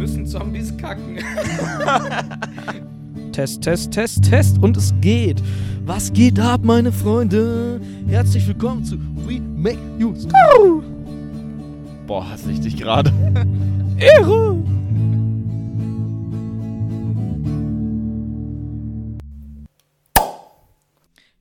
müssen Zombies kacken. Test, Test, Test, Test und es geht. Was geht ab, meine Freunde? Herzlich willkommen zu We Make You. Boah, hasse ich dich gerade. Ehre!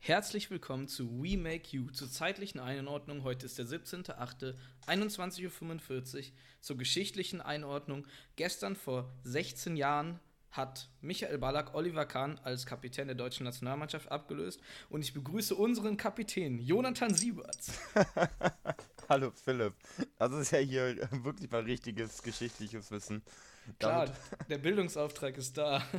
Herzlich willkommen zu We Make You zur zeitlichen Einordnung. Heute ist der 17.08.21.45 Uhr. Zur geschichtlichen Einordnung. Gestern vor 16 Jahren hat Michael Ballack Oliver Kahn als Kapitän der deutschen Nationalmannschaft abgelöst. Und ich begrüße unseren Kapitän, Jonathan Sieberts. Hallo Philipp. Das ist ja hier wirklich mal richtiges geschichtliches Wissen. Klar, der Bildungsauftrag ist da.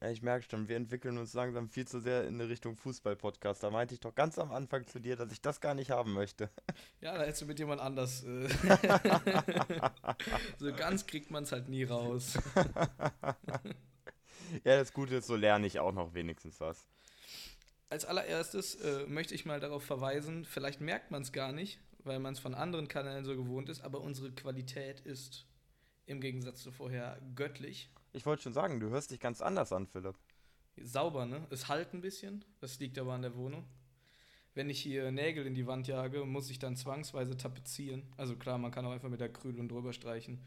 Ja, ich merke schon, wir entwickeln uns langsam viel zu sehr in eine Richtung Fußball-Podcast. Da meinte ich doch ganz am Anfang zu dir, dass ich das gar nicht haben möchte. Ja, da hättest du mit jemand anders. Äh so ganz kriegt man es halt nie raus. ja, das Gute ist, so lerne ich auch noch wenigstens was. Als allererstes äh, möchte ich mal darauf verweisen, vielleicht merkt man es gar nicht, weil man es von anderen Kanälen so gewohnt ist, aber unsere Qualität ist im Gegensatz zu vorher göttlich. Ich wollte schon sagen, du hörst dich ganz anders an, Philipp. Sauber, ne? Es halt ein bisschen. Das liegt aber an der Wohnung. Wenn ich hier Nägel in die Wand jage, muss ich dann zwangsweise tapezieren. Also klar, man kann auch einfach mit der Krüdel drüber streichen.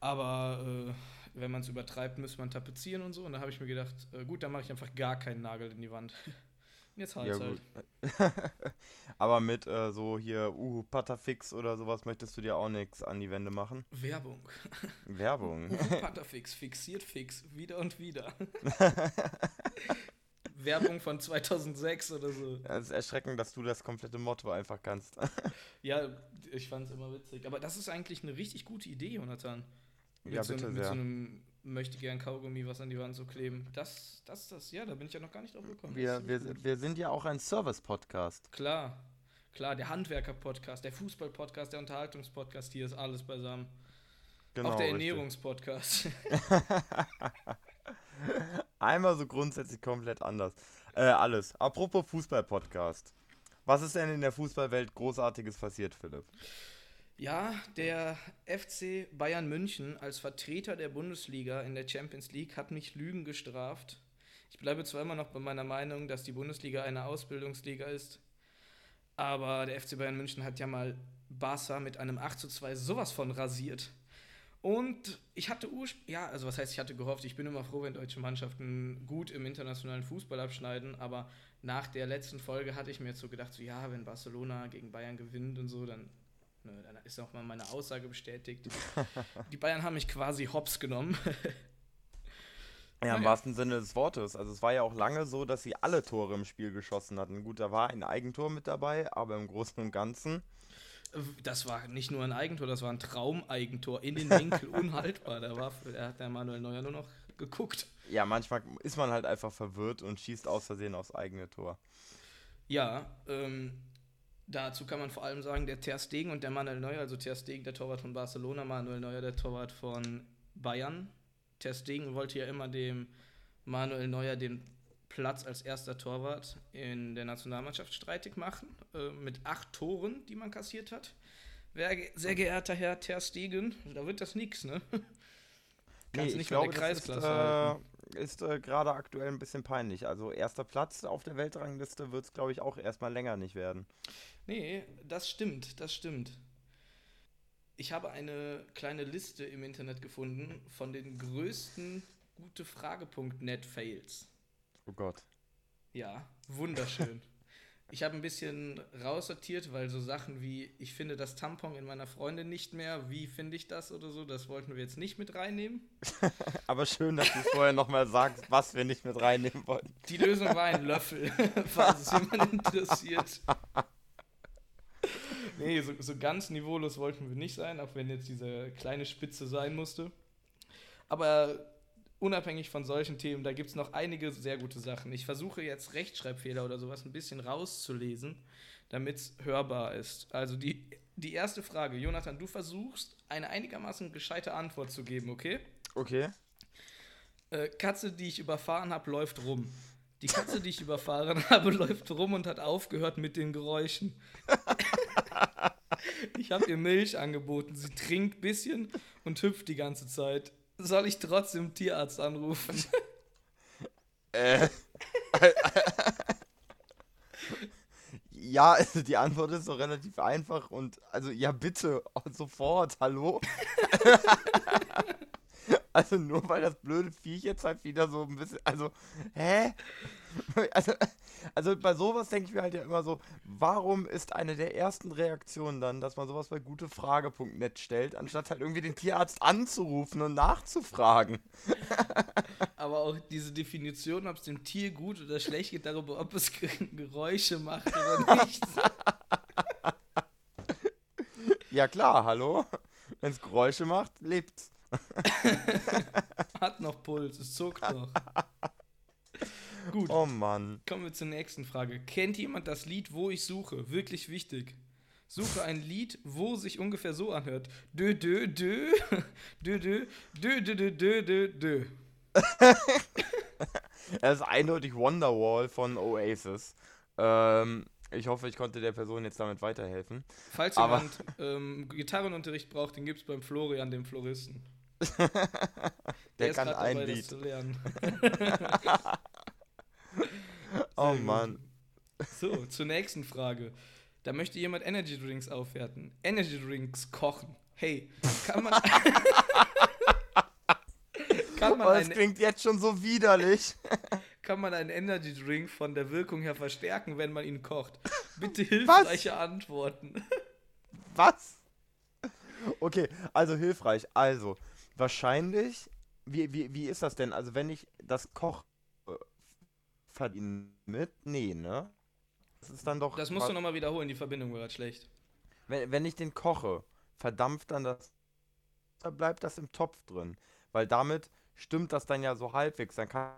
Aber äh, wenn man es übertreibt, müsste man tapezieren und so. Und da habe ich mir gedacht, äh, gut, dann mache ich einfach gar keinen Nagel in die Wand. Jetzt halt ja, halt. Aber mit äh, so hier Uhu Patafix oder sowas möchtest du dir auch nichts an die Wände machen? Werbung. Werbung. Uhu Patafix, fixiert fix, wieder und wieder. Werbung von 2006 oder so. Ja, es ist erschreckend, dass du das komplette Motto einfach kannst. ja, ich fand es immer witzig. Aber das ist eigentlich eine richtig gute Idee, Jonathan. Mit ja, bitte so, mit sehr. so einem möchte gern Kaugummi was an die Wand so kleben. Das, das, das, ja, da bin ich ja noch gar nicht drauf gekommen. Wir, wir, wir sind ja auch ein Service-Podcast. Klar, klar, der Handwerker-Podcast, der Fußball-Podcast, der Unterhaltungspodcast, hier ist alles beisammen. Genau, auch der Ernährungspodcast. Einmal so grundsätzlich komplett anders. Äh, alles. Apropos Fußball-Podcast. Was ist denn in der Fußballwelt Großartiges passiert, Philipp? Ja, der FC Bayern München als Vertreter der Bundesliga in der Champions League hat mich Lügen gestraft. Ich bleibe zwar immer noch bei meiner Meinung, dass die Bundesliga eine Ausbildungsliga ist, aber der FC Bayern München hat ja mal Barca mit einem 8 zu 2 sowas von rasiert. Und ich hatte ursprünglich, ja, also was heißt, ich hatte gehofft, ich bin immer froh, wenn deutsche Mannschaften gut im internationalen Fußball abschneiden, aber nach der letzten Folge hatte ich mir jetzt so gedacht, so ja, wenn Barcelona gegen Bayern gewinnt und so, dann Ne, dann ist auch mal meine Aussage bestätigt. die Bayern haben mich quasi hops genommen. Ja, im wahrsten Sinne des Wortes. Also es war ja auch lange so, dass sie alle Tore im Spiel geschossen hatten. Gut, da war ein Eigentor mit dabei, aber im Großen und Ganzen. Das war nicht nur ein Eigentor, das war ein Traumeigentor in den Winkel, unhaltbar. Da, war, da hat der Manuel Neuer nur noch geguckt. Ja, manchmal ist man halt einfach verwirrt und schießt aus Versehen aufs eigene Tor. Ja, ähm, Dazu kann man vor allem sagen, der Ter Stegen und der Manuel Neuer, also Ter Stegen, der Torwart von Barcelona, Manuel Neuer, der Torwart von Bayern. Ter Stegen wollte ja immer dem Manuel Neuer den Platz als erster Torwart in der Nationalmannschaft streitig machen, äh, mit acht Toren, die man kassiert hat. Sehr geehrter Herr Ter Stegen, da wird das nichts, ne? Kannst nee, nicht glaube, der Kreisklasse ist, halten ist äh, gerade aktuell ein bisschen peinlich. Also erster Platz auf der Weltrangliste wird es, glaube ich, auch erstmal länger nicht werden. Nee, das stimmt, das stimmt. Ich habe eine kleine Liste im Internet gefunden von den größten gute Frage.net Fails. Oh Gott. Ja, wunderschön. Ich habe ein bisschen raussortiert, weil so Sachen wie, ich finde das Tampon in meiner Freundin nicht mehr, wie finde ich das oder so, das wollten wir jetzt nicht mit reinnehmen. Aber schön, dass du vorher nochmal sagst, was wir nicht mit reinnehmen wollten. Die Lösung war ein Löffel, falls es jemand interessiert. Nee, so, so ganz niveaulos wollten wir nicht sein, auch wenn jetzt diese kleine Spitze sein musste. Aber unabhängig von solchen Themen, da gibt es noch einige sehr gute Sachen. Ich versuche jetzt Rechtschreibfehler oder sowas ein bisschen rauszulesen, damit es hörbar ist. Also die, die erste Frage, Jonathan, du versuchst eine einigermaßen gescheite Antwort zu geben, okay? Okay. Äh, Katze, die ich überfahren habe, läuft rum. Die Katze, die ich überfahren habe, läuft rum und hat aufgehört mit den Geräuschen. Ich habe ihr Milch angeboten. Sie trinkt ein bisschen und hüpft die ganze Zeit. Soll ich trotzdem Tierarzt anrufen? Äh. ja, also die Antwort ist doch relativ einfach und also ja bitte, sofort, hallo? also nur weil das blöde Viech jetzt halt wieder so ein bisschen, also, hä? Also, also bei sowas denke ich mir halt ja immer so, warum ist eine der ersten Reaktionen dann, dass man sowas bei gutefrage.net stellt, anstatt halt irgendwie den Tierarzt anzurufen und nachzufragen? Aber auch diese Definition, ob es dem Tier gut oder schlecht geht, darüber, ob es Geräusche macht oder nicht. ja klar, hallo? Wenn es Geräusche macht, lebt's. Hat noch Puls, es zuckt noch. Oh Mann. Kommen wir zur nächsten Frage. Kennt jemand das Lied, wo ich suche? Wirklich wichtig. Suche ein Lied, wo sich ungefähr so anhört. Dö, dö, dö. Dö, dö, dö, dö, dö, dö, dö, dö. das ist eindeutig Wonderwall von Oasis. Ähm, ich hoffe, ich konnte der Person jetzt damit weiterhelfen. Falls Aber jemand ähm, Gitarrenunterricht braucht, den gibt es beim Florian, dem Floristen. der, der kann ein dabei, Lied. oh Mann. So, zur nächsten Frage. Da möchte jemand Energy Drinks aufwerten. Energy Drinks kochen. Hey, kann man. kann man oh, das klingt jetzt schon so widerlich. kann man einen Energy Drink von der Wirkung her verstärken, wenn man ihn kocht? Bitte hilfreiche Was? Antworten. Was? Okay, also hilfreich. Also, wahrscheinlich. Wie, wie, wie ist das denn? Also, wenn ich das Koch verdienen mit? Nee, ne? Das ist dann doch. Das musst du nochmal wiederholen, die Verbindung war gerade schlecht. Wenn, wenn ich den koche, verdampft dann das. Da bleibt das im Topf drin. Weil damit stimmt das dann ja so halbwegs. Dann kann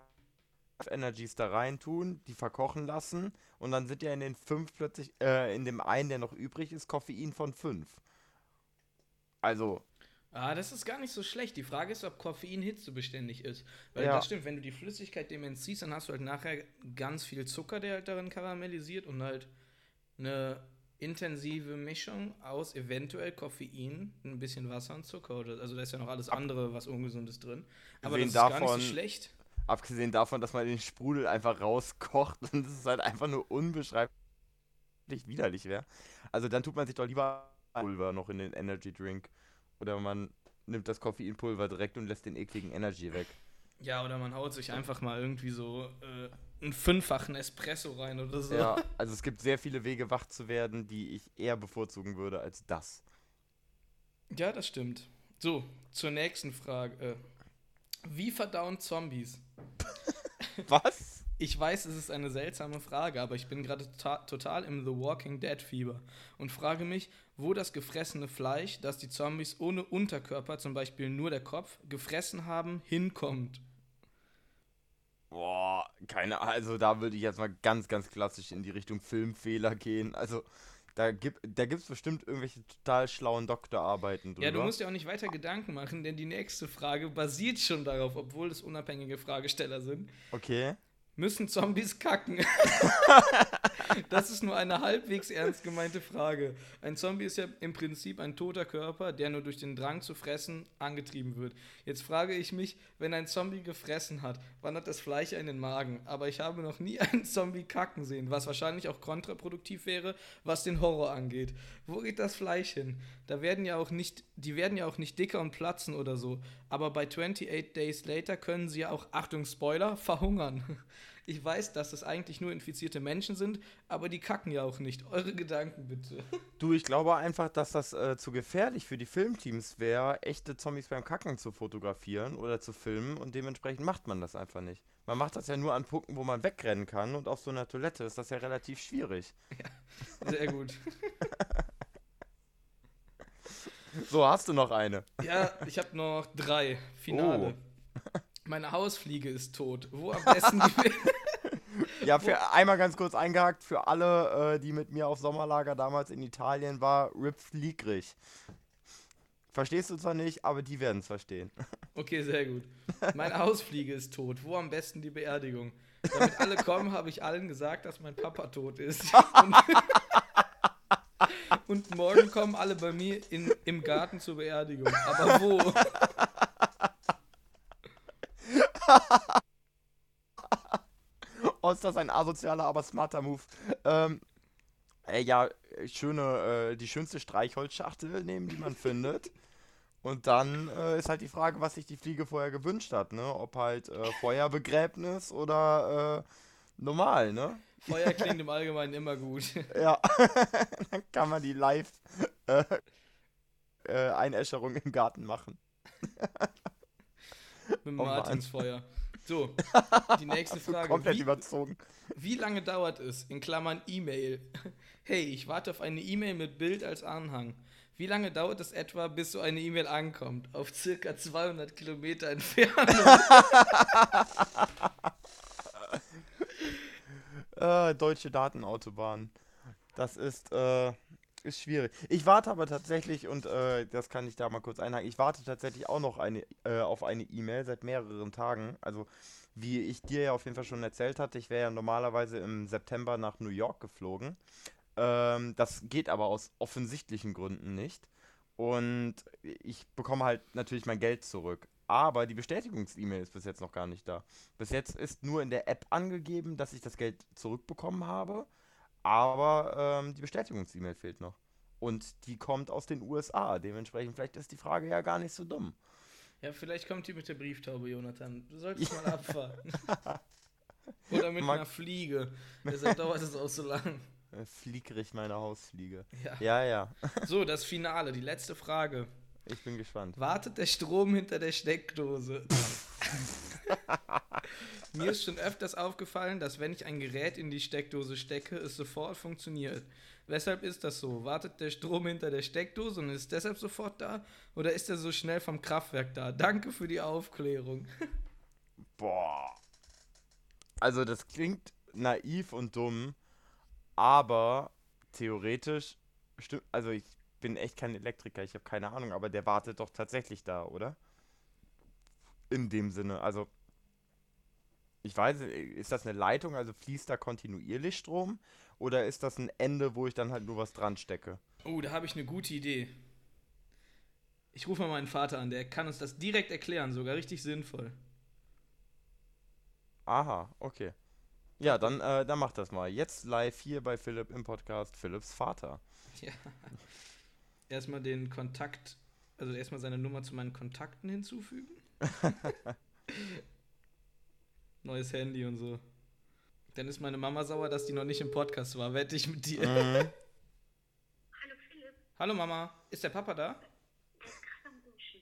ich Energies da rein tun, die verkochen lassen und dann sind ja in den fünf plötzlich, äh, in dem einen, der noch übrig ist, Koffein von fünf. Also, Ah, das ist gar nicht so schlecht. Die Frage ist, ob Koffein hitzebeständig ist. Weil ja. das stimmt, wenn du die Flüssigkeit dem entziehst, dann hast du halt nachher ganz viel Zucker, der halt darin karamellisiert und halt eine intensive Mischung aus eventuell Koffein, ein bisschen Wasser und Zucker. Also da ist ja noch alles andere, was Ungesundes drin. Aber das ist davon, gar nicht so schlecht. Abgesehen davon, dass man den Sprudel einfach rauskocht und es halt einfach nur unbeschreiblich widerlich wäre. Also dann tut man sich doch lieber Pulver noch in den Energy Drink. Oder man nimmt das Koffeinpulver direkt und lässt den ekligen Energy weg. Ja, oder man haut sich einfach mal irgendwie so äh, einen fünffachen Espresso rein oder so. Ja, also es gibt sehr viele Wege, wach zu werden, die ich eher bevorzugen würde als das. Ja, das stimmt. So, zur nächsten Frage. Äh, wie verdauen Zombies? Was? Ich weiß, es ist eine seltsame Frage, aber ich bin gerade to total im The Walking Dead Fieber und frage mich, wo das gefressene Fleisch, das die Zombies ohne Unterkörper, zum Beispiel nur der Kopf, gefressen haben, hinkommt. Boah, keine Ahnung. Also da würde ich jetzt mal ganz, ganz klassisch in die Richtung Filmfehler gehen. Also da gibt da gibt's bestimmt irgendwelche total schlauen Doktorarbeiten drüber. Ja, du musst ja auch nicht weiter Gedanken machen, denn die nächste Frage basiert schon darauf, obwohl es unabhängige Fragesteller sind. Okay müssen Zombies kacken? das ist nur eine halbwegs ernst gemeinte Frage. Ein Zombie ist ja im Prinzip ein toter Körper, der nur durch den Drang zu fressen angetrieben wird. Jetzt frage ich mich, wenn ein Zombie gefressen hat, wandert das Fleisch in den Magen. Aber ich habe noch nie einen Zombie kacken sehen, was wahrscheinlich auch kontraproduktiv wäre, was den Horror angeht. Wo geht das Fleisch hin? Da werden ja auch nicht, die werden ja auch nicht dicker und platzen oder so. Aber bei 28 Days Later können sie ja auch, Achtung Spoiler, verhungern. Ich weiß, dass das eigentlich nur infizierte Menschen sind, aber die kacken ja auch nicht. Eure Gedanken bitte. Du, ich glaube einfach, dass das äh, zu gefährlich für die Filmteams wäre, echte Zombies beim Kacken zu fotografieren oder zu filmen und dementsprechend macht man das einfach nicht. Man macht das ja nur an Punkten, wo man wegrennen kann und auf so einer Toilette ist das ja relativ schwierig. Ja, sehr gut. so, hast du noch eine? Ja, ich habe noch drei. Finale. Oh. Meine Hausfliege ist tot. Wo am besten die. Ja, für einmal ganz kurz eingehakt, für alle, äh, die mit mir auf Sommerlager damals in Italien war, Rip Fliegrich. Verstehst du zwar nicht, aber die werden es verstehen. Okay, sehr gut. Meine Hausfliege ist tot. Wo am besten die Beerdigung? Damit alle kommen, habe ich allen gesagt, dass mein Papa tot ist. und morgen kommen alle bei mir in, im Garten zur Beerdigung. Aber wo? Oh, ist das ein asozialer, aber smarter Move. Ähm, äh, ja, schöne, äh, die schönste Streichholzschachtel nehmen, die man findet. Und dann äh, ist halt die Frage, was sich die Fliege vorher gewünscht hat, ne? Ob halt äh, Feuerbegräbnis oder äh, normal, ne? Feuer klingt im Allgemeinen immer gut. Ja, dann kann man die live äh, äh, Einäscherung im Garten machen. Mit dem Oh. Martinsfeuer. So, die nächste Frage. Komplett Wie, überzogen. wie lange dauert es, in Klammern E-Mail? Hey, ich warte auf eine E-Mail mit Bild als Anhang. Wie lange dauert es etwa, bis so eine E-Mail ankommt? Auf circa 200 Kilometer Entfernung. Äh, deutsche Datenautobahn. Das ist, äh, ist schwierig. Ich warte aber tatsächlich, und äh, das kann ich da mal kurz einhaken, ich warte tatsächlich auch noch eine, äh, auf eine E-Mail seit mehreren Tagen. Also, wie ich dir ja auf jeden Fall schon erzählt hatte, ich wäre ja normalerweise im September nach New York geflogen. Ähm, das geht aber aus offensichtlichen Gründen nicht. Und ich bekomme halt natürlich mein Geld zurück. Aber die Bestätigungs-E-Mail ist bis jetzt noch gar nicht da. Bis jetzt ist nur in der App angegeben, dass ich das Geld zurückbekommen habe. Aber ähm, die Bestätigungs-E-Mail fehlt noch. Und die kommt aus den USA. Dementsprechend, vielleicht ist die Frage ja gar nicht so dumm. Ja, vielleicht kommt die mit der Brieftaube, Jonathan. Du solltest mal abfahren. Oder mit Mag- einer Fliege. Deshalb dauert es auch so lang. Äh, Fliegrich meine Hausfliege. Ja. Ja, ja. So, das Finale, die letzte Frage. Ich bin gespannt. Wartet der Strom hinter der Steckdose? Mir ist schon öfters aufgefallen, dass wenn ich ein Gerät in die Steckdose stecke, es sofort funktioniert. Weshalb ist das so? Wartet der Strom hinter der Steckdose und ist deshalb sofort da? Oder ist er so schnell vom Kraftwerk da? Danke für die Aufklärung. Boah. Also das klingt naiv und dumm, aber theoretisch stimmt. Also ich bin echt kein Elektriker, ich habe keine Ahnung, aber der wartet doch tatsächlich da, oder? In dem Sinne, also ich weiß, ist das eine Leitung, also fließt da kontinuierlich Strom? Oder ist das ein Ende, wo ich dann halt nur was dran stecke? Oh, da habe ich eine gute Idee. Ich rufe mal meinen Vater an, der kann uns das direkt erklären, sogar richtig sinnvoll. Aha, okay. Ja, dann, äh, dann mach das mal. Jetzt live hier bei Philipp im Podcast Philipps Vater. Ja. Erstmal den Kontakt, also erstmal seine Nummer zu meinen Kontakten hinzufügen. Neues Handy und so. Dann ist meine Mama sauer, dass die noch nicht im Podcast war. Wette ich mit dir. Mhm. Hallo Philipp, Hallo Mama, ist der Papa da? der ist gerade am Duschen.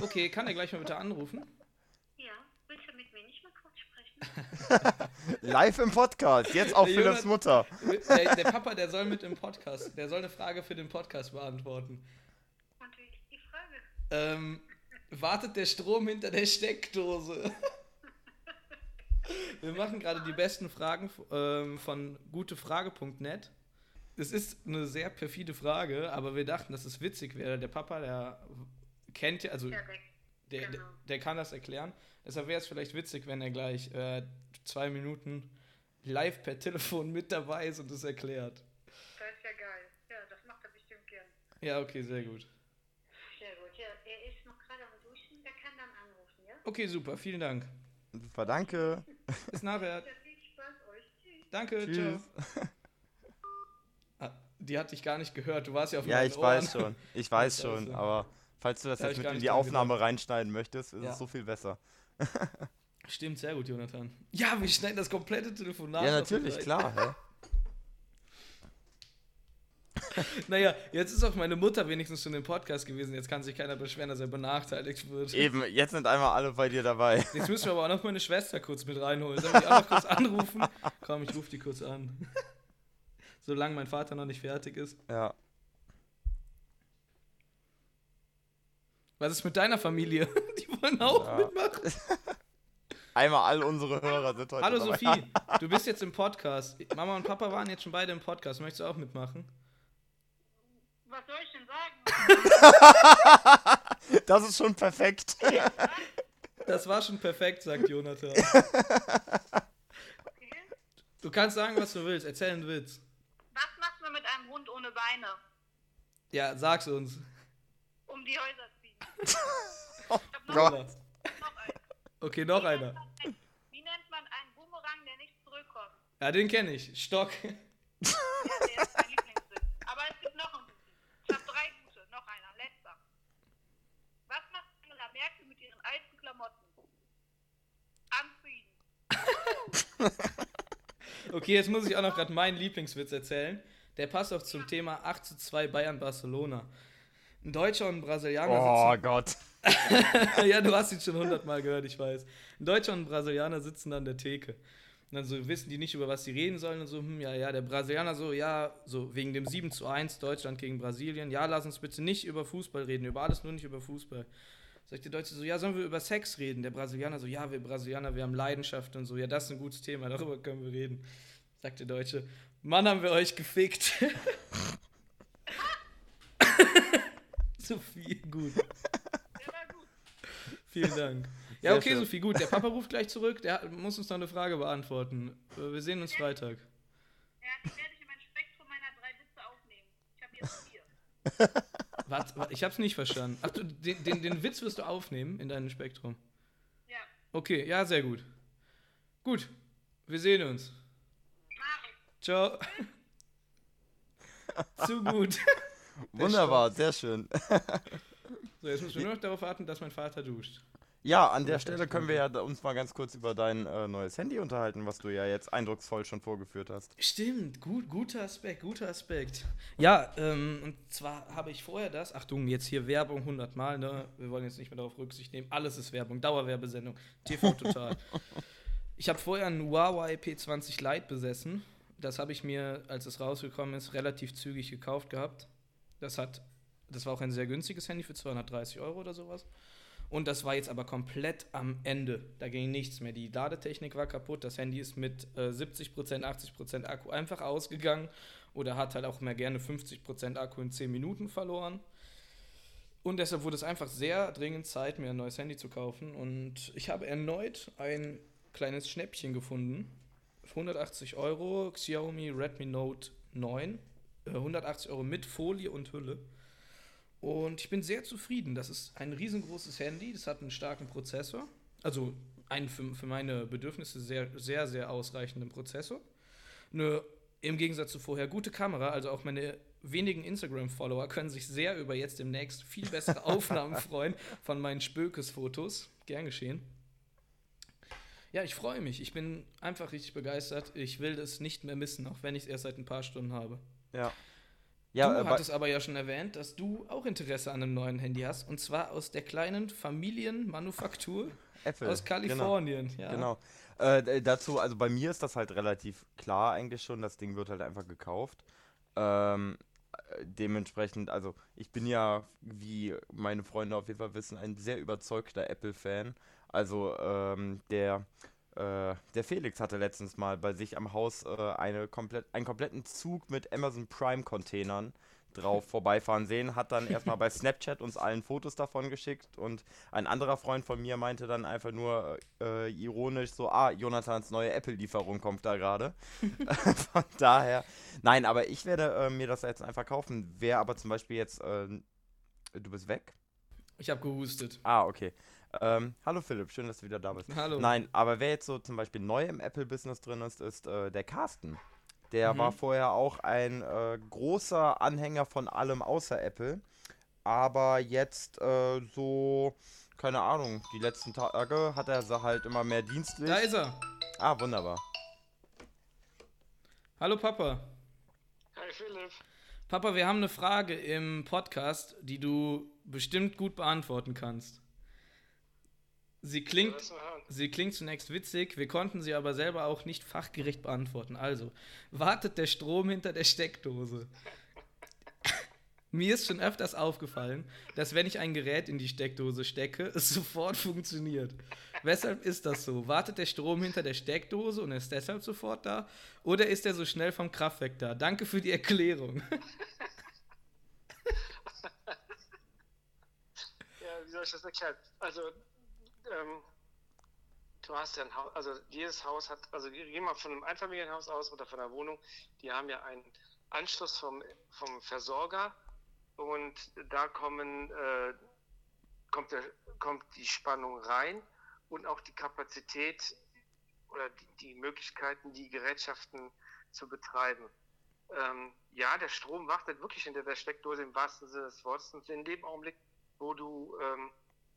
Okay, kann er gleich mal bitte anrufen? Ja, willst du mit mir nicht mal kurz sprechen? Live im Podcast, jetzt auf Der Philipps Mutter. Der, der Papa, der soll mit im Podcast. Der soll eine Frage für den Podcast beantworten. Und wie ist die Frage? Ähm, wartet der Strom hinter der Steckdose? Wir machen gerade die besten Fragen ähm, von gutefrage.net. Es ist eine sehr perfide Frage, aber wir dachten, dass es witzig wäre. Der Papa, der kennt ja, also der, der, genau. der kann das erklären. Deshalb wäre es vielleicht witzig, wenn er gleich äh, zwei Minuten live per Telefon mit dabei ist und es erklärt. Das ist ja geil. Ja, das macht er bestimmt gern. Ja, okay, sehr gut. Sehr gut. Ja, er ist noch gerade am Duschen, der kann dann anrufen, ja? Okay, super, vielen Dank. Super, danke. Bis nachher. Ja. Danke, Tschüss. Ah, die hat dich gar nicht gehört, du warst ja auf Ja, meinen ich weiß Ohren. schon. Ich weiß schon, aber falls du das Da jetzt mit in die Aufnahme reinschneiden möchtest, ist Ja. es so viel besser. Stimmt, sehr gut, Jonathan. Ja, wir schneiden das komplette Telefonat. Ja, natürlich, klar. Naja, jetzt ist auch meine Mutter wenigstens schon im Podcast gewesen. Jetzt kann sich keiner beschweren, dass er benachteiligt wird. Eben, jetzt sind einmal alle bei dir dabei. Jetzt müssen wir aber auch noch meine Schwester kurz mit reinholen. Sollen wir die auch noch kurz anrufen? Komm, ich rufe die kurz an. Solange mein Vater noch nicht fertig ist. Ja. Was ist mit deiner Familie? Die wollen auch Ja. mitmachen. Einmal all unsere Hörer sind heute Hallo dabei. Sophie, du bist jetzt im Podcast. Mama und Papa waren jetzt schon beide im Podcast. Möchtest du auch mitmachen? Was soll ich denn sagen? Das ist schon perfekt. Das war schon perfekt, sagt Jonathan. Du kannst sagen, was du willst. Erzähl einen Witz. Was macht man mit einem Hund ohne Beine? Ja, sag's uns. Um die Häuser ziehen. Ich hab noch, Gott. noch einen. Okay, noch einer. Wie nennt man einen Boomerang, der nicht zurückkommt? Ja, den kenne ich. Stock. Ja, der ist mein Lieblingswitz. Aber es gibt noch einen guten. Ich habe drei gute. Noch einer. Letzter. Was macht Angela Merkel mit ihren alten Klamotten? Anziehen. Okay, jetzt muss ich auch noch gerade meinen Lieblingswitz erzählen. Der passt auch zum Thema 8 zu 2 Bayern-Barcelona. Ein Deutscher und ein Brasilianer Oh Gott. sitzen. ja, du hast ihn schon hundertmal gehört, ich weiß. Ein Deutscher und ein Brasilianer sitzen an der Theke. Und dann so wissen die nicht, über was sie reden sollen und so, hm, ja, ja, der Brasilianer so, ja, so wegen dem 7 zu 1 Deutschland gegen Brasilien, ja, lass uns bitte nicht über Fußball reden, über alles nur nicht über Fußball. Sagt der Deutsche so, ja, sollen wir über Sex reden? Der Brasilianer so, ja, wir Brasilianer, wir haben Leidenschaft und so, ja, das ist ein gutes Thema, darüber können wir reden. Sagt der Deutsche, Mann, haben wir euch gefickt. Sophie, gut. Vielen Dank. Ja, Sehr okay, schön. Sophie, gut. Der Papa ruft gleich zurück. Der muss uns noch eine Frage beantworten. Äh, Wir sehen uns Freitag. Ja, die werde ich in mein Spektrum meiner drei Witze aufnehmen. Ich habe jetzt vier. Warte, warte, ich hab's nicht verstanden. Ach, du, den, den, den Witz wirst du aufnehmen in deinem Spektrum. Ja. Okay, ja, sehr gut. Gut, wir sehen uns. Ciao. Zu gut. Wunderbar, sehr schön. So, jetzt müssen wir nur noch darauf warten, dass mein Vater duscht. Ja, an der Stelle können wir ja uns mal ganz kurz über dein äh, neues Handy unterhalten, was du ja jetzt eindrucksvoll schon vorgeführt hast. Stimmt, gut, guter Aspekt, guter Aspekt. Ja, ähm, und zwar habe ich vorher das, Achtung, jetzt hier Werbung 100 Mal, ne? Wir wollen jetzt nicht mehr darauf Rücksicht nehmen. Alles ist Werbung, Dauerwerbesendung, TV total. ich habe vorher einen Huawei P20 Lite besessen. Das habe ich mir, als es rausgekommen ist, relativ zügig gekauft gehabt. Das hat, das war auch ein sehr günstiges Handy für 230 Euro oder sowas. Und das war jetzt aber komplett am Ende. Da ging nichts mehr. Die Ladetechnik war kaputt. Das Handy ist mit äh, 70%, 80% Akku einfach ausgegangen. Oder hat halt auch mehr gerne 50% Akku in 10 Minuten verloren. Und deshalb wurde es einfach sehr dringend Zeit, mir ein neues Handy zu kaufen. Und ich habe erneut ein kleines Schnäppchen gefunden. Für 180 Euro Xiaomi Redmi Note 9. Äh, 180 Euro mit Folie und Hülle. Und ich bin sehr zufrieden. Das ist ein riesengroßes Handy. Das hat einen starken Prozessor. Also einen für, für meine Bedürfnisse sehr, sehr, sehr ausreichenden Prozessor. Eine im Gegensatz zu vorher gute Kamera. Also auch meine wenigen Instagram-Follower können sich sehr über jetzt demnächst viel bessere Aufnahmen freuen von meinen Spökes-Fotos. Gern geschehen. Ja, ich freue mich. Ich bin einfach richtig begeistert. Ich will das nicht mehr missen, auch wenn ich es erst seit ein paar Stunden habe. Ja. Ja, du äh, hattest aber ja schon erwähnt, dass du auch Interesse an einem neuen Handy hast. Und zwar aus der kleinen Familienmanufaktur Apple. aus Kalifornien. Genau. Ja. genau. Äh, dazu, also bei mir ist das halt relativ klar eigentlich schon. Das Ding wird halt einfach gekauft. Ähm, äh, dementsprechend, also ich bin ja, wie meine Freunde auf jeden Fall wissen, ein sehr überzeugter Apple-Fan. Also ähm, der, äh, der Felix hatte letztens mal bei sich am Haus äh, eine komplett, einen kompletten Zug mit Amazon Prime-Containern drauf vorbeifahren sehen, hat dann erstmal bei Snapchat uns allen Fotos davon geschickt und ein anderer Freund von mir meinte dann einfach nur äh, ironisch so, ah, Jonathans neue Apple-Lieferung kommt da gerade. von daher, nein, aber ich werde äh, mir das jetzt einfach kaufen. Wer aber zum Beispiel jetzt, äh, du bist weg? Ich habe gehustet. Ah, okay. Ähm, hallo Philipp, schön, dass du wieder da bist. Hallo. Nein, aber wer jetzt so zum Beispiel neu im Apple-Business drin ist, ist äh, der Carsten. Der Mhm. war vorher auch ein äh, großer Anhänger von allem außer Apple. Aber jetzt äh, so, keine Ahnung, die letzten Tage hat er sie halt immer mehr dienstlich. Da ist er. ah, wunderbar. Hallo Papa. Hi Philipp. Papa, wir haben eine Frage im Podcast, die du bestimmt gut beantworten kannst. Sie klingt, sie klingt zunächst witzig, wir konnten sie aber selber auch nicht fachgerecht beantworten. Also, wartet der Strom hinter der Steckdose? Mir ist schon öfters aufgefallen, dass wenn ich ein Gerät in die Steckdose stecke, es sofort funktioniert. Weshalb ist das so? Wartet der Strom hinter der Steckdose und ist deshalb sofort da? Oder ist er so schnell vom Kraftwerk da? Danke für die Erklärung. Ja, wie soll ich das erklären? Also, ähm, du hast ja ein Haus, also jedes Haus hat, also gehen wir von einem Einfamilienhaus aus oder von einer Wohnung, die haben ja einen Anschluss vom, vom Versorger und da kommen, äh, kommt, der, kommt die Spannung rein und auch die Kapazität oder die, die Möglichkeiten, die Gerätschaften zu betreiben. Ähm, ja, der Strom wartet wirklich hinter der Steckdose im wahrsten Sinne des Wortes. Und in dem Augenblick, wo du ähm,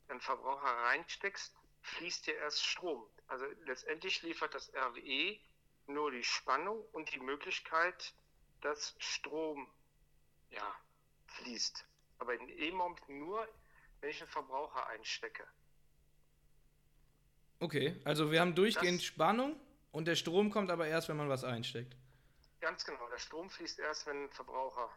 einen Verbraucher reinsteckst, fließt dir erst Strom. Also letztendlich liefert das RWE nur die Spannung und die Möglichkeit, dass Strom ja, fließt. Aber in Moment nur, wenn ich einen Verbraucher einstecke. Okay, also wir haben durchgehend Das- Spannung und der Strom kommt aber erst, wenn man was einsteckt. Ganz genau, der Strom fließt erst, wenn ein Verbraucher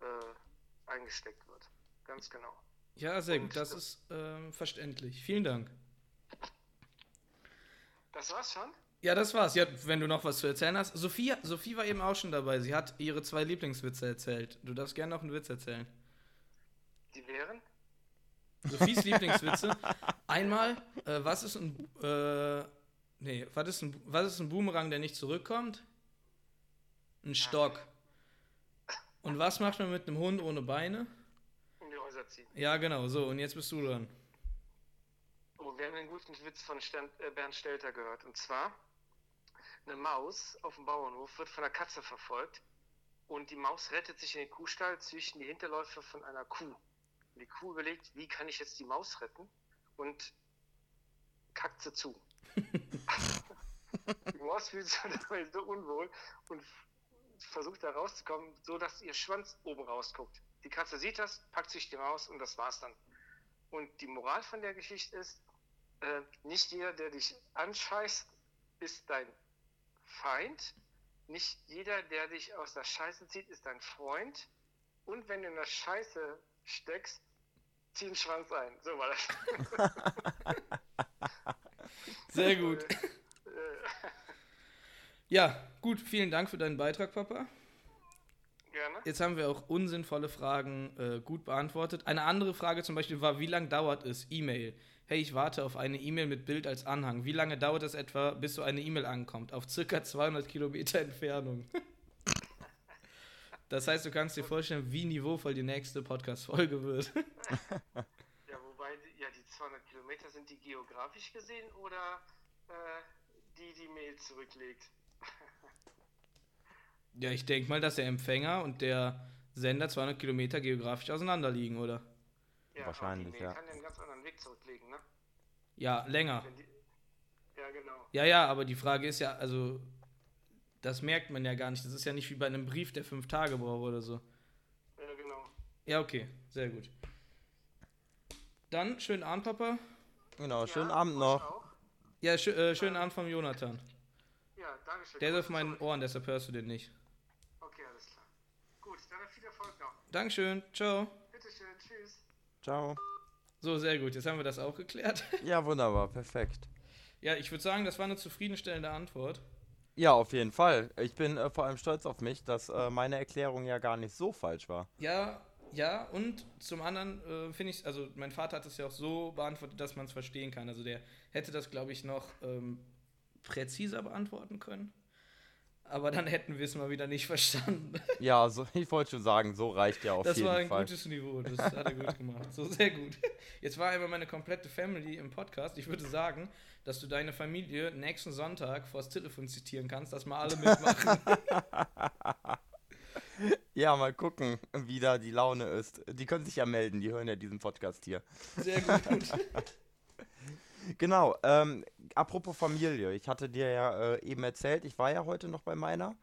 äh, eingesteckt wird. Ganz genau. Ja, sehr Und gut, das ist ähm, verständlich. Vielen Dank. Das war's schon? Ja, das war's. Ja, wenn du noch was zu erzählen hast. Sophie, Sophie war eben auch schon dabei. Sie hat ihre zwei Lieblingswitze erzählt. Du darfst gerne noch einen Witz erzählen. Die wären? Sophies Lieblingswitze. Einmal, äh, was ist ein, äh, nee, was ist ein, was ist ein Boomerang, der nicht zurückkommt? Ein Stock. Und was macht man mit einem Hund ohne Beine? In die Häuser ziehen. Ja, genau, so. Und jetzt bist du dran. Oh, wir haben einen guten Witz von Stern, äh, Bernd Stelter gehört. Und zwar, eine Maus auf dem Bauernhof wird von einer Katze verfolgt und die Maus rettet sich in den Kuhstall zwischen die Hinterläufe von einer Kuh. Und die Kuh überlegt, wie kann ich jetzt die Maus retten? Und kackt sie zu. die Maus fühlt sich dabei so unwohl und versucht da rauszukommen, so dass ihr Schwanz oben rausguckt. Die Katze sieht das, packt sich die Maus und das war's dann. Und die Moral von der Geschichte ist, äh, nicht jeder, der dich anscheißt, ist dein Feind. Nicht jeder, der dich aus der Scheiße zieht, ist dein Freund. Und wenn du in der Scheiße steckst, zieh den Schwanz ein. So war das. Sehr gut. Äh, Ja, gut, vielen Dank für deinen Beitrag, Papa. Gerne. Jetzt haben wir auch unsinnvolle Fragen äh, gut beantwortet. Eine andere Frage zum Beispiel war, wie lange dauert es? E-Mail. Hey, ich warte auf eine E-Mail mit Bild als Anhang. Wie lange dauert es etwa, bis so eine E-Mail ankommt? Auf circa 200 Kilometer Entfernung. das heißt, du kannst dir vorstellen, wie niveauvoll die nächste Podcast-Folge wird. Ja, wobei, ja, die 200 Kilometer sind die geografisch gesehen oder äh, die, die Mail zurücklegt? ja, ich denke mal, dass der Empfänger und der Sender 200 Kilometer geografisch auseinander liegen, oder? Ja, Wahrscheinlich, aber die ja. kann ja einen ganz anderen Weg zurücklegen, ne? Ja, länger. Die, ja, genau. Ja, ja, aber die Frage ist ja, also, das merkt man ja gar nicht. Das ist ja nicht wie bei einem Brief, der fünf Tage braucht oder so. Ja, genau. Ja, okay, sehr gut. Dann schönen Abend, Papa. Genau, schönen Ja, Abend euch noch. Auch. Ja, schö äh, schönen Abend vom Jonathan. Ja, danke schön. Der ist auf meinen. Ohren, deshalb hörst du den nicht. Okay, alles klar. Gut, dann viel Erfolg noch. Dankeschön, ciao. Bitteschön, tschüss. Ciao. So, sehr gut, jetzt haben wir das auch geklärt. Ja, wunderbar, perfekt. Ja, ich würde sagen, das war eine zufriedenstellende Antwort. Ja, auf jeden Fall. Ich bin äh, vor allem stolz auf mich, dass äh, meine Erklärung ja gar nicht so falsch war. Ja, ja, und zum anderen äh, finde ich, also mein Vater hat es ja auch so beantwortet, dass man es verstehen kann. Also der hätte das, glaube ich, noch ähm, präziser beantworten können. Aber dann hätten wir es mal wieder nicht verstanden. Ja, so, ich wollte schon sagen, so reicht ja auf das jeden war ein Fall. gutes Niveau, das hat er gut gemacht. So sehr gut. Jetzt war einmal meine komplette Family im Podcast. Ich würde sagen, dass du deine Familie nächsten Sonntag vors Telefon zitieren kannst, dass mal alle mitmachen. Ja, mal gucken, wie da die Laune ist. Die können sich ja melden, die hören ja diesen Podcast hier. Sehr gut. Genau, ähm, apropos Familie, ich hatte dir ja äh, eben erzählt, ich war ja heute noch bei meiner.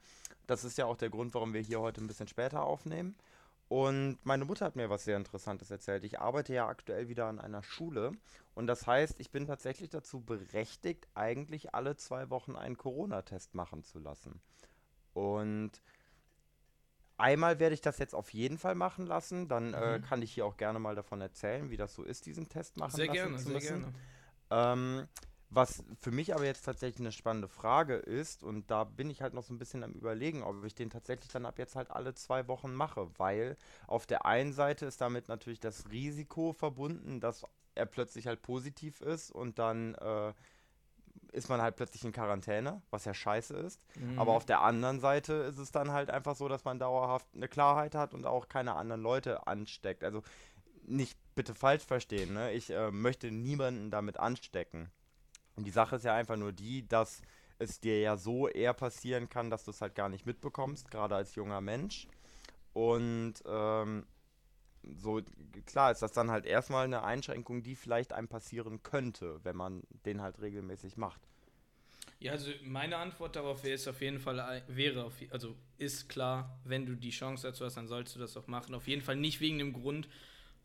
Das ist ja auch der Grund, warum wir hier heute ein bisschen später aufnehmen. Und meine Mutter hat mir was sehr Interessantes erzählt. Ich arbeite ja aktuell wieder an einer Schule und das heißt, ich bin tatsächlich dazu berechtigt, eigentlich alle zwei Wochen einen Corona-Test machen zu lassen. Und einmal werde ich das jetzt auf jeden Fall machen lassen. Dann äh, Mhm. kann ich hier auch gerne mal davon erzählen, wie das so ist, diesen Test machen Sehr lassen gerne, zu sehr müssen. gerne. Ähm, was für mich aber jetzt tatsächlich eine spannende Frage ist, und da bin ich halt noch so ein bisschen am Überlegen, ob ich den tatsächlich dann ab jetzt halt alle zwei Wochen mache, weil auf der einen Seite ist damit natürlich das Risiko verbunden, dass er plötzlich halt positiv ist und dann äh, ist man halt plötzlich in Quarantäne, was ja scheiße ist. Mhm. Aber auf der anderen Seite ist es dann halt einfach so, dass man dauerhaft eine Klarheit hat und auch keine anderen Leute ansteckt. Also nicht bitte falsch verstehen, ne? Ich äh, möchte niemanden damit anstecken. Und die Sache ist ja einfach nur die, dass es dir ja so eher passieren kann, dass du es halt gar nicht mitbekommst, gerade als junger Mensch. Und ähm, so klar ist das dann halt erstmal eine Einschränkung, die vielleicht einem passieren könnte, wenn man den halt regelmäßig macht. Ja, also meine Antwort darauf wäre, auf jeden Fall, wäre, also ist klar, wenn du die Chance dazu hast, dann sollst du das auch machen. Auf jeden Fall nicht wegen dem Grund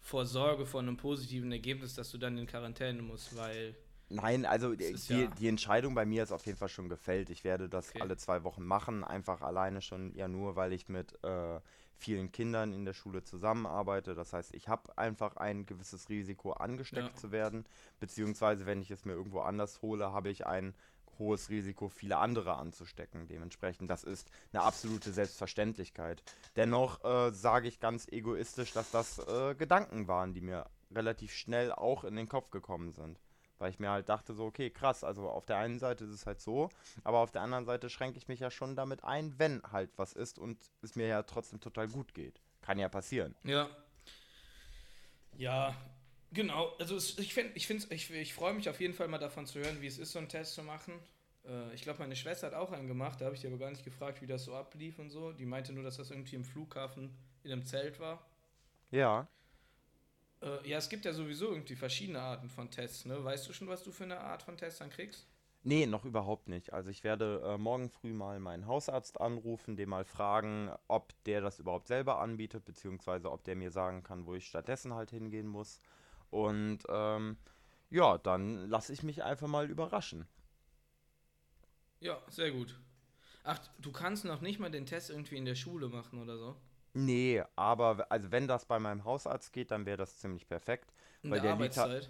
vor Sorge vor einem positiven Ergebnis, dass du dann in Quarantäne musst, weil, Nein, also die, ja- die Entscheidung bei mir ist auf jeden Fall schon gefällt. Ich werde das Okay. alle zwei Wochen machen, einfach alleine schon, ja nur, weil ich mit äh, vielen Kindern in der Schule zusammenarbeite. Das heißt, ich habe einfach ein gewisses Risiko, angesteckt Ja. zu werden, beziehungsweise wenn ich es mir irgendwo anders hole, habe ich ein hohes Risiko, viele andere anzustecken. Dementsprechend, das ist eine absolute Selbstverständlichkeit. Dennoch äh, sage ich ganz egoistisch, dass das äh, Gedanken waren, die mir relativ schnell auch in den Kopf gekommen sind. Weil ich mir halt dachte, so, okay, krass, also auf der einen Seite ist es halt so, aber auf der anderen Seite schränke ich mich ja schon damit ein, wenn halt was ist und es mir ja trotzdem total gut geht. Kann ja passieren. ja. Ja, genau. Also es, ich finde, ich, ich, ich freue mich auf jeden Fall mal davon zu hören, wie es ist, so einen Test zu machen. Äh, ich glaube, meine Schwester hat auch einen gemacht, da habe ich die aber gar nicht gefragt, wie das so ablief und so. Die meinte nur, dass das irgendwie im Flughafen in einem Zelt war. Ja. Äh, ja, es gibt ja sowieso irgendwie verschiedene Arten von Tests, ne? Weißt du schon, was du für eine Art von Test dann kriegst? Nee, noch überhaupt nicht. Also ich werde äh, morgen früh mal meinen Hausarzt anrufen, den mal fragen, ob der das überhaupt selber anbietet, beziehungsweise ob der mir sagen kann, wo ich stattdessen halt hingehen muss. Und ähm, ja, dann lasse ich mich einfach mal überraschen. Ja, sehr gut. Ach, du kannst noch nicht mal den Test irgendwie in der Schule machen oder so? Nee, aber also wenn das bei meinem Hausarzt geht, dann wäre das ziemlich perfekt. In Weil der der Arbeitszeit?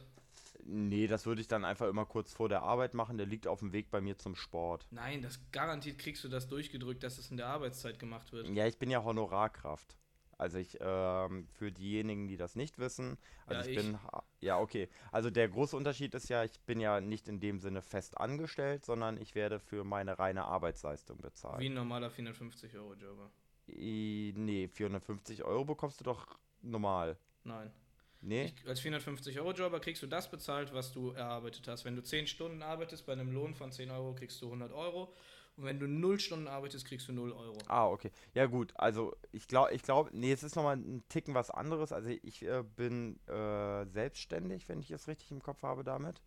Nee, das würde ich dann einfach immer kurz vor der Arbeit machen. Der liegt auf dem Weg bei mir zum Sport. Nein, das garantiert kriegst du das durchgedrückt, dass es in der Arbeitszeit gemacht wird. Ja, ich bin ja Honorarkraft. Also ich, ähm, für diejenigen, die das nicht wissen, also Ja, ich, bin, ja, okay. Also der große Unterschied ist ja, ich bin ja nicht in dem Sinne fest angestellt, sondern ich werde für meine reine Arbeitsleistung bezahlt. Wie ein normaler 450-Euro-Jobber. I, nee, 450 Euro bekommst du doch normal. Nein. Nee? Ich, als 450-Euro-Jobber kriegst du das bezahlt, was du erarbeitet hast. Wenn du 10 Stunden arbeitest, bei einem Lohn von 10 Euro kriegst du 100 Euro. Und wenn du 0 Stunden arbeitest, kriegst du 0 Euro. Ah, okay. Ja gut, also ich glaube, ich glaube, nee, es ist nochmal ein Ticken was anderes. Also ich äh, bin äh, selbstständig, wenn ich es richtig im Kopf habe damit.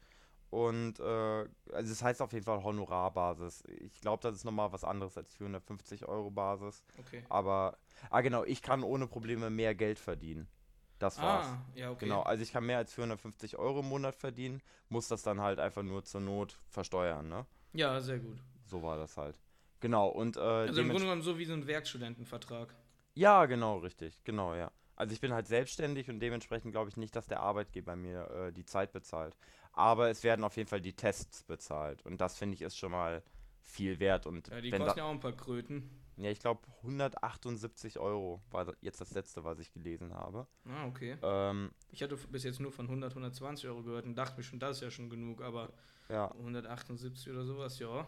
Und äh, also das heißt auf jeden Fall Honorarbasis. Ich glaube, das ist nochmal was anderes als 450 Euro Basis. Okay. Aber, ah genau, ich kann ohne Probleme mehr Geld verdienen. Das war's. Ah, ja, okay. Genau, also ich kann mehr als 450 Euro im Monat verdienen, muss das dann halt einfach nur zur Not versteuern, ne? Ja, sehr gut. So war das halt. Genau, und äh, Also im Grunde genommen so wie so ein Werkstudentenvertrag. ja, genau, richtig. Genau, ja. Also ich bin halt selbstständig und dementsprechend glaube ich nicht, dass der Arbeitgeber mir äh, die Zeit bezahlt. Aber es werden auf jeden Fall die Tests bezahlt. Und das finde ich ist schon mal viel wert. Und Ja, die kosten ja auch ein paar Kröten. ja, ich glaube 178 Euro war jetzt das letzte, was ich gelesen habe. Ah, okay. Ähm, Ich hatte bis jetzt nur von 100, 120 Euro gehört und dachte mir schon, das ist ja schon genug, aber ja, 178 oder sowas, ja.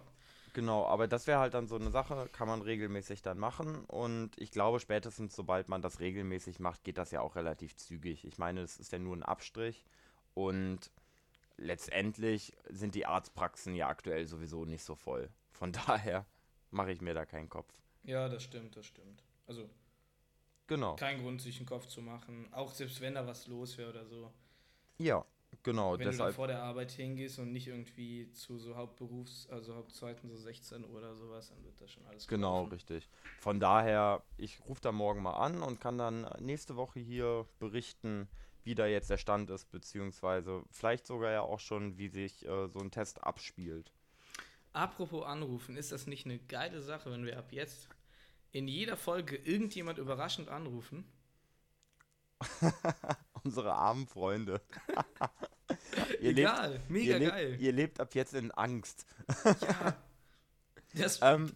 Genau. Aber das wäre halt dann so eine Sache, kann man regelmäßig dann machen. Und ich glaube, spätestens sobald man das regelmäßig macht, geht das ja auch relativ zügig. Ich meine, es ist ja nur ein Abstrich. Und letztendlich sind die Arztpraxen ja aktuell sowieso nicht so voll. Von daher mache ich mir da keinen Kopf. Ja, das stimmt, das stimmt. Also Genau. kein Grund, sich einen Kopf zu machen, auch selbst wenn da was los wäre oder so. Ja, genau. wenn du dann deshalb. vor der Arbeit hingehst und nicht irgendwie zu so Hauptberufs-, also Hauptzweiten so 16 Uhr oder sowas, dann wird das schon alles Genau, gelaufen. richtig. Von daher, ich rufe da morgen mal an und kann dann nächste Woche hier berichten, wie da jetzt der Stand ist, beziehungsweise vielleicht sogar ja auch schon, wie sich äh, so ein Test abspielt. Apropos anrufen, ist das nicht eine geile Sache, wenn wir ab jetzt in jeder Folge irgendjemand überraschend anrufen? Unsere armen Freunde. ihr Egal, mega ihr, geil. Lebt, ihr lebt ab jetzt in Angst. ja. Ähm,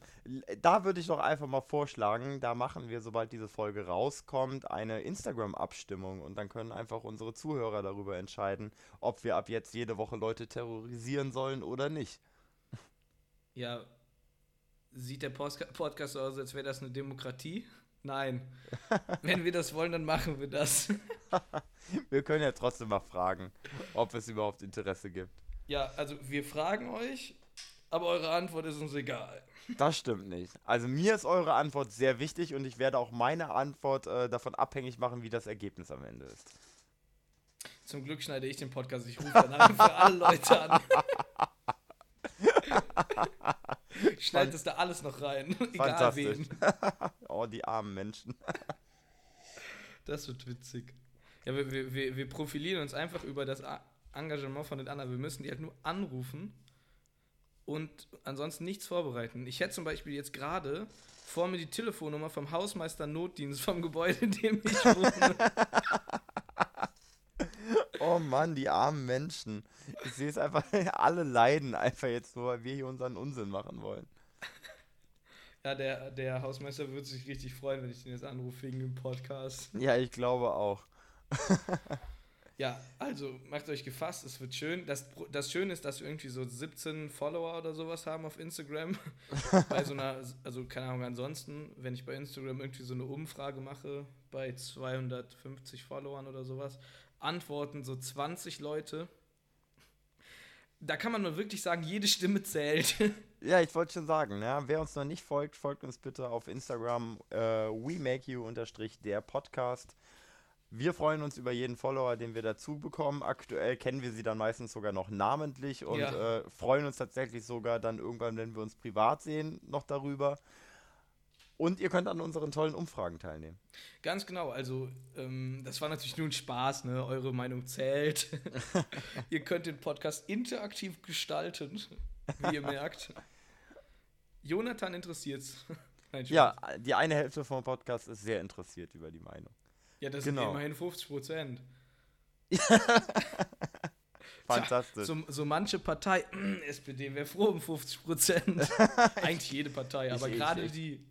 da würde ich doch einfach mal vorschlagen, da machen wir, sobald diese Folge rauskommt, eine Instagram-Abstimmung und dann können einfach unsere Zuhörer darüber entscheiden, ob wir ab jetzt jede Woche Leute terrorisieren sollen oder nicht. Ja, sieht der Postka- Podcast so aus, als wäre das eine Demokratie? Nein. Wenn wir das wollen, dann machen wir das. Wir können ja trotzdem mal fragen, ob es überhaupt Interesse gibt. Ja, also wir fragen euch, aber eure Antwort ist uns egal. Das stimmt nicht. Also mir ist eure Antwort sehr wichtig und ich werde auch meine Antwort äh, davon abhängig machen, wie das Ergebnis am Ende ist. Zum Glück schneide ich den Podcast. Ich rufe dann für alle Leute an. Ich schneide das da alles noch rein. Egal wen. Oh, die armen Menschen. Das wird witzig. Ja, wir, wir, wir, profilieren uns einfach über das Engagement von den anderen. Wir müssen die halt nur anrufen und ansonsten nichts vorbereiten. Ich hätte zum Beispiel jetzt gerade vor mir die Telefonnummer vom Hausmeister Notdienst vom Gebäude, in dem ich wohne. Oh Mann, die armen Menschen. Ich sehe es einfach, alle leiden einfach jetzt nur, weil wir hier unseren Unsinn machen wollen. Ja, der, der Hausmeister würde sich richtig freuen, wenn ich den jetzt anrufe wegen dem Podcast. Ja, ich glaube auch. Ja, also macht euch gefasst, es wird schön. Das, das Schöne ist, dass wir irgendwie so 17 Follower oder sowas haben auf Instagram. bei so einer, also keine Ahnung, ansonsten, wenn ich bei Instagram irgendwie so eine Umfrage mache, bei 250 Followern oder sowas, antworten so 20 Leute. Da kann man nur wirklich sagen, jede Stimme zählt. Ja, ich wollte schon sagen, ja, wer uns noch nicht folgt, folgt uns bitte auf Instagram äh, we make you unterstrich der Podcast. Wir freuen uns über jeden Follower, den wir dazu bekommen. Aktuell kennen wir sie dann meistens sogar noch namentlich und Ja. äh, freuen uns tatsächlich sogar dann irgendwann, wenn wir uns privat sehen, noch darüber. Und ihr könnt an unseren tollen Umfragen teilnehmen. Ganz genau, also ähm, das war natürlich nur ein Spaß, ne? Eure Meinung zählt. ihr könnt den Podcast interaktiv gestalten, wie ihr merkt. Jonathan interessiert's. Nein. Ja, die eine Hälfte vom Podcast ist sehr interessiert über die Meinung. ja, das genau. sind immerhin 50 Prozent. Fantastisch. So, so manche Partei, SPD wäre froh um 50 Prozent. Eigentlich jede Partei, aber gerade die.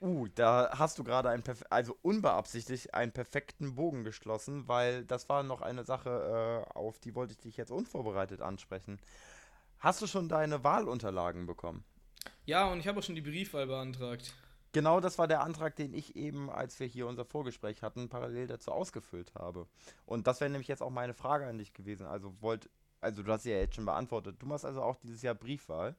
Uh, da hast du gerade einen, also unbeabsichtigt einen perfekten Bogen geschlossen, weil das war noch eine Sache, äh, auf die wollte ich dich jetzt unvorbereitet ansprechen. Hast du schon deine Wahlunterlagen bekommen? Ja, und ich habe auch schon die Briefwahl beantragt. Genau das war der Antrag, den ich eben, als wir hier unser Vorgespräch hatten, parallel dazu ausgefüllt habe. Und das wäre nämlich jetzt auch meine Frage an dich gewesen. Also wollt, also du hast sie ja jetzt schon beantwortet. Du machst also auch dieses Jahr Briefwahl.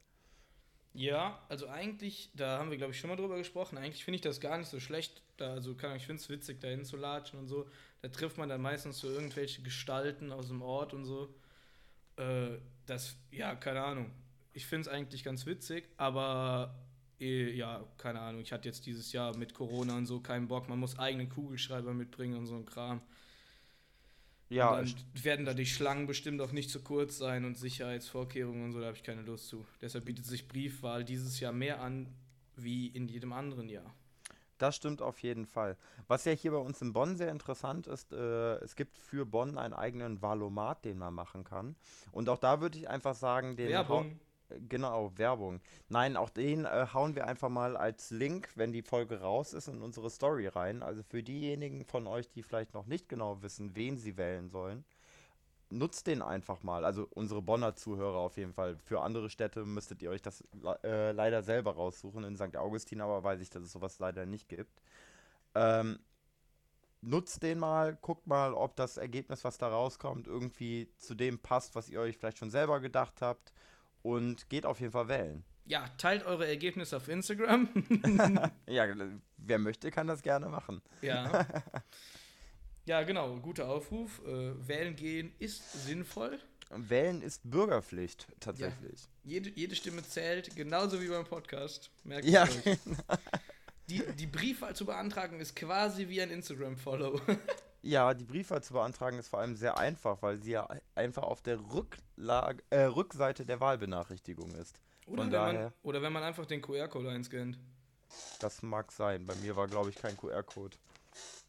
Ja, also eigentlich, da haben wir, glaube ich, schon mal drüber gesprochen. Eigentlich finde ich das gar nicht so schlecht. Da, also, kann, ich finde es witzig, da hinzulatschen und so. Da trifft man dann meistens so irgendwelche Gestalten aus dem Ort und so. Äh, das, ja, keine Ahnung. Ich finde es eigentlich ganz witzig, aber eh, ja, keine Ahnung. Ich hatte jetzt dieses Jahr mit Corona und so keinen Bock. Man muss eigenen Kugelschreiber mitbringen und so ein Kram. Ja, und dann werden da die Schlangen bestimmt auch nicht zu kurz sein und Sicherheitsvorkehrungen und so, da habe ich keine Lust zu. Deshalb bietet sich Briefwahl dieses Jahr mehr an wie in jedem anderen Jahr. Das stimmt auf jeden Fall. Was ja hier bei uns in Bonn sehr interessant ist, äh, es gibt für Bonn einen eigenen Valomat, den man machen kann. Und auch da würde ich einfach sagen, den Werbung. Genau, Werbung. Nein, auch den äh, hauen wir einfach mal als Link, wenn die Folge raus ist, in unsere Story rein. Also für diejenigen von euch, die vielleicht noch nicht genau wissen, wen sie wählen sollen, nutzt den einfach mal. Also unsere Bonner Zuhörer auf jeden Fall. Für andere Städte müsstet ihr euch das äh, leider selber raussuchen. In St. Augustin aber weiß ich, dass es sowas leider nicht gibt. Ähm, nutzt den mal, guckt mal, ob das Ergebnis, was da rauskommt, irgendwie zu dem passt, was ihr euch vielleicht schon selber gedacht habt. Und geht auf jeden Fall wählen. Ja, teilt eure Ergebnisse auf Instagram. Ja, wer möchte, kann das gerne machen. ja. Ja, genau, guter Aufruf. Äh, wählen gehen ist sinnvoll. Wählen ist Bürgerpflicht, tatsächlich. Jede, jede Stimme zählt, genauso wie beim Podcast. Merkt Ja, euch. Die, die Briefwahl zu beantragen ist quasi wie ein Instagram-Follow. Ja, die Briefwahl zu beantragen ist vor allem sehr einfach, weil sie ja einfach auf der Rücklage, äh, Rückseite der Wahlbenachrichtigung ist. Oder, Von wenn man, daher, oder wenn man einfach den QR-Code einscannt. das mag sein. Bei mir war, glaube ich, kein QR-Code.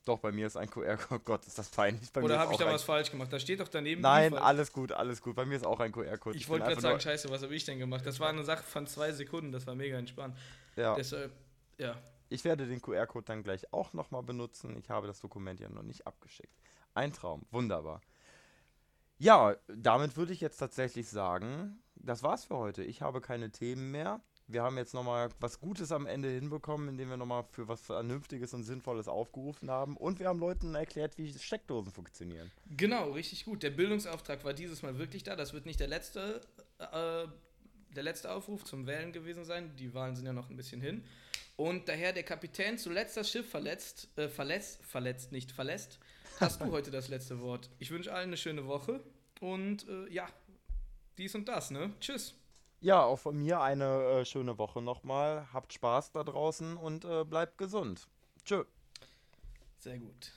Doch, bei mir ist ein QR-Code. Gott, ist das peinlich. Bei Oder habe ich da was falsch gemacht? Da steht doch daneben. Nein, Briefwahl. alles gut, alles gut. Bei mir ist auch ein QR-Code. Ich bin wollte gerade sagen, scheiße, was habe ich denn gemacht? Das war eine Sache von zwei Sekunden, das war mega entspannt. ja, Deshalb, ja. Ich werde den QR-Code dann gleich auch nochmal benutzen. Ich habe das Dokument ja noch nicht abgeschickt. Ein Traum, wunderbar. Ja, damit würde ich jetzt tatsächlich sagen, das war's für heute. Ich habe keine Themen mehr. Wir haben jetzt nochmal was Gutes am Ende hinbekommen, indem wir nochmal für was Vernünftiges und Sinnvolles aufgerufen haben. Und wir haben Leuten erklärt, wie Steckdosen funktionieren. Genau, richtig gut. Der Bildungsauftrag war dieses Mal wirklich da. Das wird nicht der letzte, äh, der letzte Aufruf zum Wählen gewesen sein. Die Wahlen sind ja noch ein bisschen hin. Und daher der Kapitän zuletzt das Schiff verletzt, äh, verletzt, verletzt, nicht verlässt, hast du heute das letzte Wort. Ich wünsche allen eine schöne Woche und äh, ja, dies und das, ne? Tschüss. Ja, auch von mir eine äh, schöne Woche nochmal. Habt Spaß da draußen und äh, bleibt gesund. Tschö. Sehr gut.